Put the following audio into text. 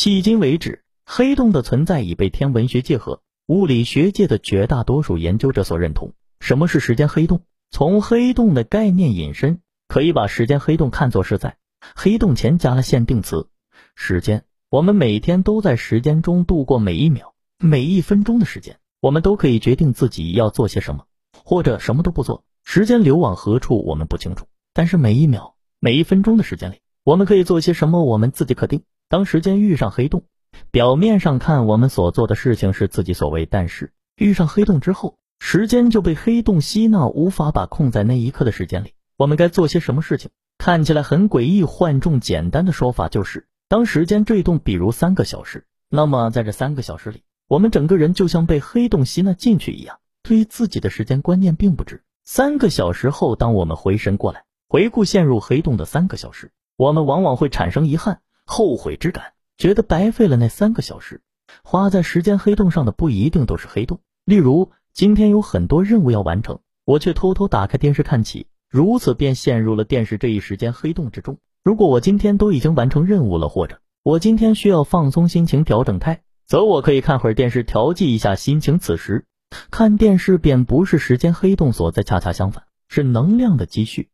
迄今为止，黑洞的存在已被天文学界和物理学界的绝大多数研究者所认同。什么是时间黑洞？从黑洞的概念引申，可以把时间黑洞看作是在黑洞前加了限定词“时间”。我们每天都在时间中度过每一秒、每一分钟的时间，我们都可以决定自己要做些什么，或者什么都不做。时间流往何处，我们不清楚。但是每一秒、每一分钟的时间里，我们可以做些什么，我们自己可定。当时间遇上黑洞，表面上看我们所做的事情是自己所为，但是遇上黑洞之后，时间就被黑洞吸纳，无法把控在那一刻的时间里。我们该做些什么事情？看起来很诡异、换种简单的说法就是。当时间坠动，比如三个小时，那么在这三个小时里，我们整个人就像被黑洞吸纳进去一样，对于自己的时间观念并不知。三个小时后，当我们回神过来，回顾陷入黑洞的三个小时，我们往往会产生遗憾、后悔之感，觉得白费了那三个小时。花在时间黑洞上的不一定都是黑洞，例如今天有很多任务要完成，我却偷偷打开电视看起，如此便陷入了电视这一时间黑洞之中。如果我今天都已经完成任务了，或者我今天需要放松心情、调整态，则我可以看会儿电视，调剂一下心情。此时看电视便不是时间黑洞所在，恰恰相反，是能量的积蓄。